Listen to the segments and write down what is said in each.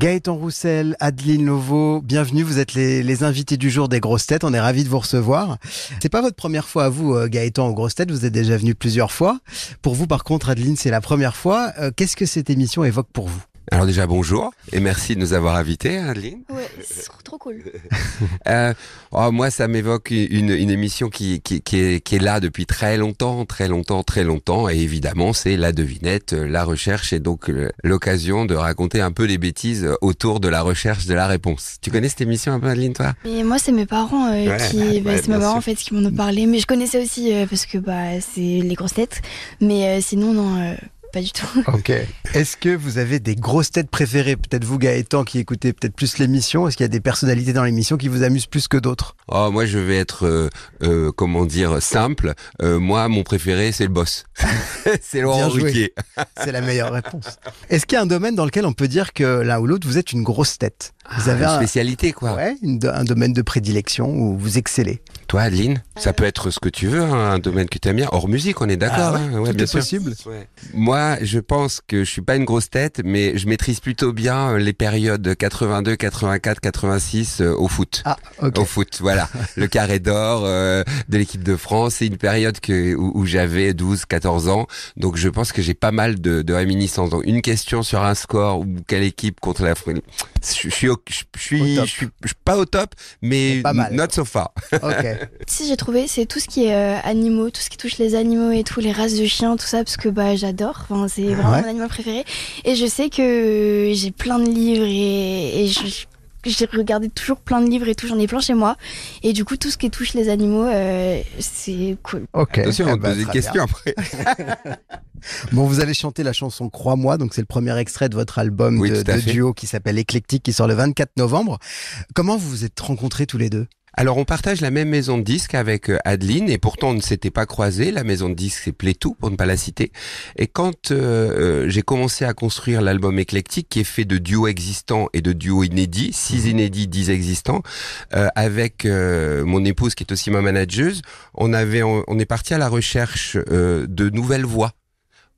Gaëtan Roussel, Adeline Lovo, bienvenue. Vous êtes les, les, invités du jour des grosses têtes. On est ravis de vous recevoir. C'est pas votre première fois à vous, euh, Gaëtan, aux grosses têtes. Vous êtes déjà venu plusieurs fois. Pour vous, par contre, Adeline, c'est la première fois. Euh, qu'est-ce que cette émission évoque pour vous? Alors déjà bonjour et merci de nous avoir invités, Adeline. Ouais, cool. euh, oh, moi, ça m'évoque une, une, émission qui, qui, qui, est, qui, est, là depuis très longtemps, très longtemps, très longtemps. Et évidemment, c'est la devinette, la recherche et donc l'occasion de raconter un peu les bêtises autour de la recherche de la réponse. Tu connais cette émission un peu, Adeline, toi? Et moi, c'est mes parents euh, ouais, qui, bah, c'est mes parents en fait qui m'en ont parlé. Mais je connaissais aussi euh, parce que bah c'est les grosses têtes. Mais euh, sinon, non pas du tout. Ok. Est-ce que vous avez des grosses têtes préférées? Peut-être vous, Gaëtan, qui écoutez peut-être plus l'émission. Est-ce qu'il y a des personnalités dans l'émission qui vous amusent plus que d'autres? Oh, moi, je vais être, euh, euh, comment dire, simple. Euh, moi, mon préféré, c'est le boss. c'est Laurent Ruquier. c'est la meilleure réponse. Est-ce qu'il y a un domaine dans lequel on peut dire que l'un ou l'autre, vous êtes une grosse tête? Vous avez une spécialité, quoi. Ouais, une, un domaine de prédilection où vous excellez. Toi, Adeline, ça peut être ce que tu veux, hein, un domaine que tu aimes bien. Hors musique, on est d'accord. Ah ouais, hein, ouais, bien sûr. possible. Ouais. Moi, je pense que je suis pas une grosse tête, mais je maîtrise plutôt bien les périodes 82, 84, 86 euh, au foot. Ah, okay. Au foot, voilà. le carré d'or euh, de l'équipe de France, c'est une période que, où, où j'avais 12, 14 ans. Donc, je pense que j'ai pas mal de, de réminiscences. Donc, une question sur un score ou quelle équipe contre la je, je suis, au, je, suis, je suis, je suis pas au top, mais pas mal. not so far. Okay. si j'ai trouvé, c'est tout ce qui est euh, animaux, tout ce qui touche les animaux et tout, les races de chiens, tout ça, parce que bah j'adore. Enfin, c'est vraiment Ouais. mon animal préféré. Et je sais que j'ai plein de livres et, et je- j'ai regardé toujours plein de livres et tout, j'en ai plein chez moi. Et du coup, tout ce qui touche les animaux, euh, c'est cool. Ok. Attention, on te ben, pose des questions après. Bon, vous allez chanter la chanson Crois-moi, donc c'est le premier extrait de votre album Oui, de, de duo qui s'appelle Éclectique, qui sort le 24 novembre. Comment vous vous êtes rencontrés tous les deux? Alors, on partage la même maison de disques avec euh, Adeline et pourtant on ne s'était pas croisés. La maison de disques, c'est Playtou, pour ne pas la citer. Et quand euh, euh, j'ai commencé à construire l'album éclectique, qui est fait de duos existants et de duos inédits, six inédits, dix existants, euh, avec euh, mon épouse qui est aussi ma manageuse, on avait, on, on est parti à la recherche euh, de nouvelles voix.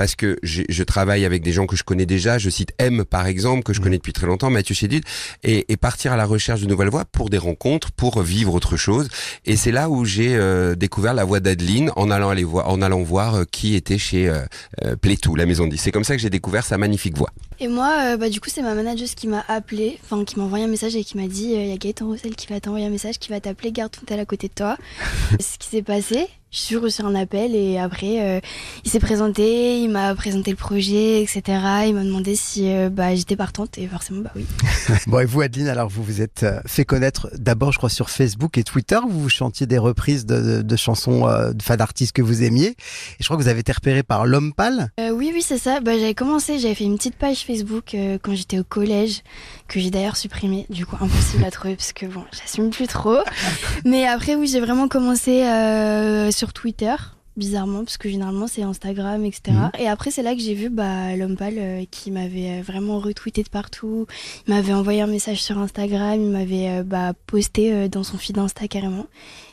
Parce que je travaille avec des gens que je connais déjà. Je cite M par exemple que je connais depuis très longtemps, Mathieu Chédid, et, et partir à la recherche de nouvelles voix pour des rencontres, pour vivre autre chose. Et c'est là où j'ai euh, découvert la voix d'Adeline en allant aller voir, en allant voir euh, qui était chez euh, euh, Playtou, la maison de disques. C'est comme ça que j'ai découvert sa magnifique voix. Et moi, bah, du coup, c'est ma manageuse qui m'a appelé, enfin, qui m'a envoyé un message et qui m'a dit il y a Gaëtan Roussel qui va t'envoyer un message, qui va t'appeler, garde ton tel à côté de toi. Ce qui s'est passé, j'ai reçu un appel et après, euh, il s'est présenté, il m'a présenté le projet, etc. Il m'a demandé si euh, bah, j'étais partante et forcément, bah oui. Bon, et vous, Adeline, alors vous vous êtes euh, fait connaître d'abord, je crois, sur Facebook et Twitter. Vous vous chantiez des reprises de, de- de chansons euh, d'artistes que vous aimiez. Et je crois que vous avez été repéré par L'Homme Pâle. Oui, oui, c'est ça. Bah, j'avais commencé, j'avais fait une petite page Facebook quand j'étais au collège, que j'ai d'ailleurs supprimée. Du coup, impossible à trouver parce que bon, j'assume plus trop. Mais après, oui, j'ai vraiment commencé euh, sur Twitter, bizarrement, parce que généralement c'est Instagram, etc. Mhm. Et après, c'est là que j'ai vu bah, l'homme pâle euh, qui m'avait euh, vraiment retweeté de partout. Il m'avait envoyé un message sur Instagram, il m'avait euh, bah, posté euh, dans son feed Insta carrément.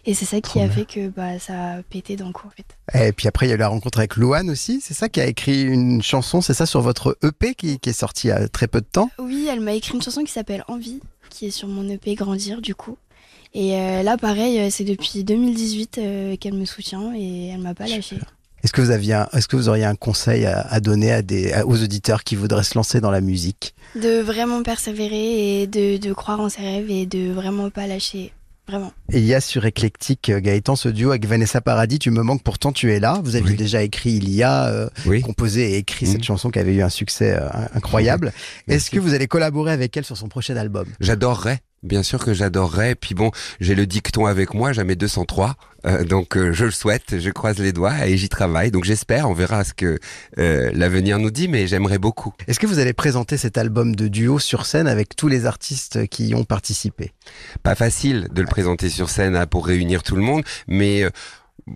Et c'est ça qui Trop a bien. fait que bah, ça a pété d'un coup, en fait. Et puis après, il y a eu la rencontre avec Louane aussi. C'est ça qui a écrit une chanson, c'est ça, sur votre EP qui, qui est sorti il y a très peu de temps? Oui, elle m'a écrit une chanson qui s'appelle Envie, qui est sur mon EP Grandir du coup. Et euh, là, pareil, euh, c'est depuis 2018 euh, qu'elle me soutient et elle m'a pas lâché. Est-ce que vous aviez, un- est-ce que vous auriez un conseil à, à donner à des, à- aux auditeurs qui voudraient se lancer dans la musique? De vraiment persévérer et de, de croire en ses rêves et de vraiment pas lâcher. Vraiment. Et il y a sur Éclectique, euh, Gaëtan, ce duo avec Vanessa Paradis, Tu me manques, pourtant tu es là. Vous aviez Oui. déjà écrit il y a, euh, Oui. composé et écrit cette Mhm. chanson qui avait eu un succès euh, incroyable. Est-ce que vous allez collaborer avec elle sur son prochain album? J'adorerais. Bien sûr que j'adorerais. Puis bon, j'ai le dicton avec moi, jamais 203. Euh, donc euh, je le souhaite, je croise les doigts et j'y travaille. Donc j'espère, on verra ce que euh, l'avenir nous dit, mais j'aimerais beaucoup. Est-ce que vous allez présenter cet album de duo sur scène avec tous les artistes qui y ont participé? Pas facile de le présenter sur scène hein, pour réunir tout le monde, mais euh,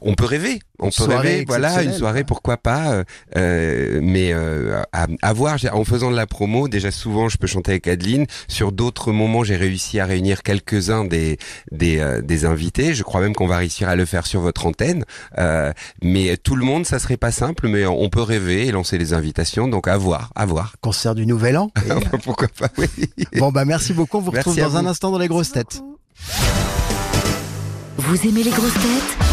on peut rêver, on peut rêver. Voilà, une soirée, quoi. pourquoi pas. euh, euh, mais euh, à, à voir, en faisant de la promo, déjà souvent je peux chanter avec Adeline. Sur d'autres moments, j'ai réussi à réunir quelques-uns des des, euh, des invités. Je crois même qu'on va réussir à le faire sur votre antenne. Euh, mais tout le monde, ça serait pas simple, mais on peut rêver et lancer les invitations. Donc à voir, à voir. Concert du Nouvel An. Et- pourquoi pas Oui. bon, bah merci beaucoup. On vous retrouve dans un instant dans les grosses Merci têtes. beaucoup. Vous aimez les grosses têtes?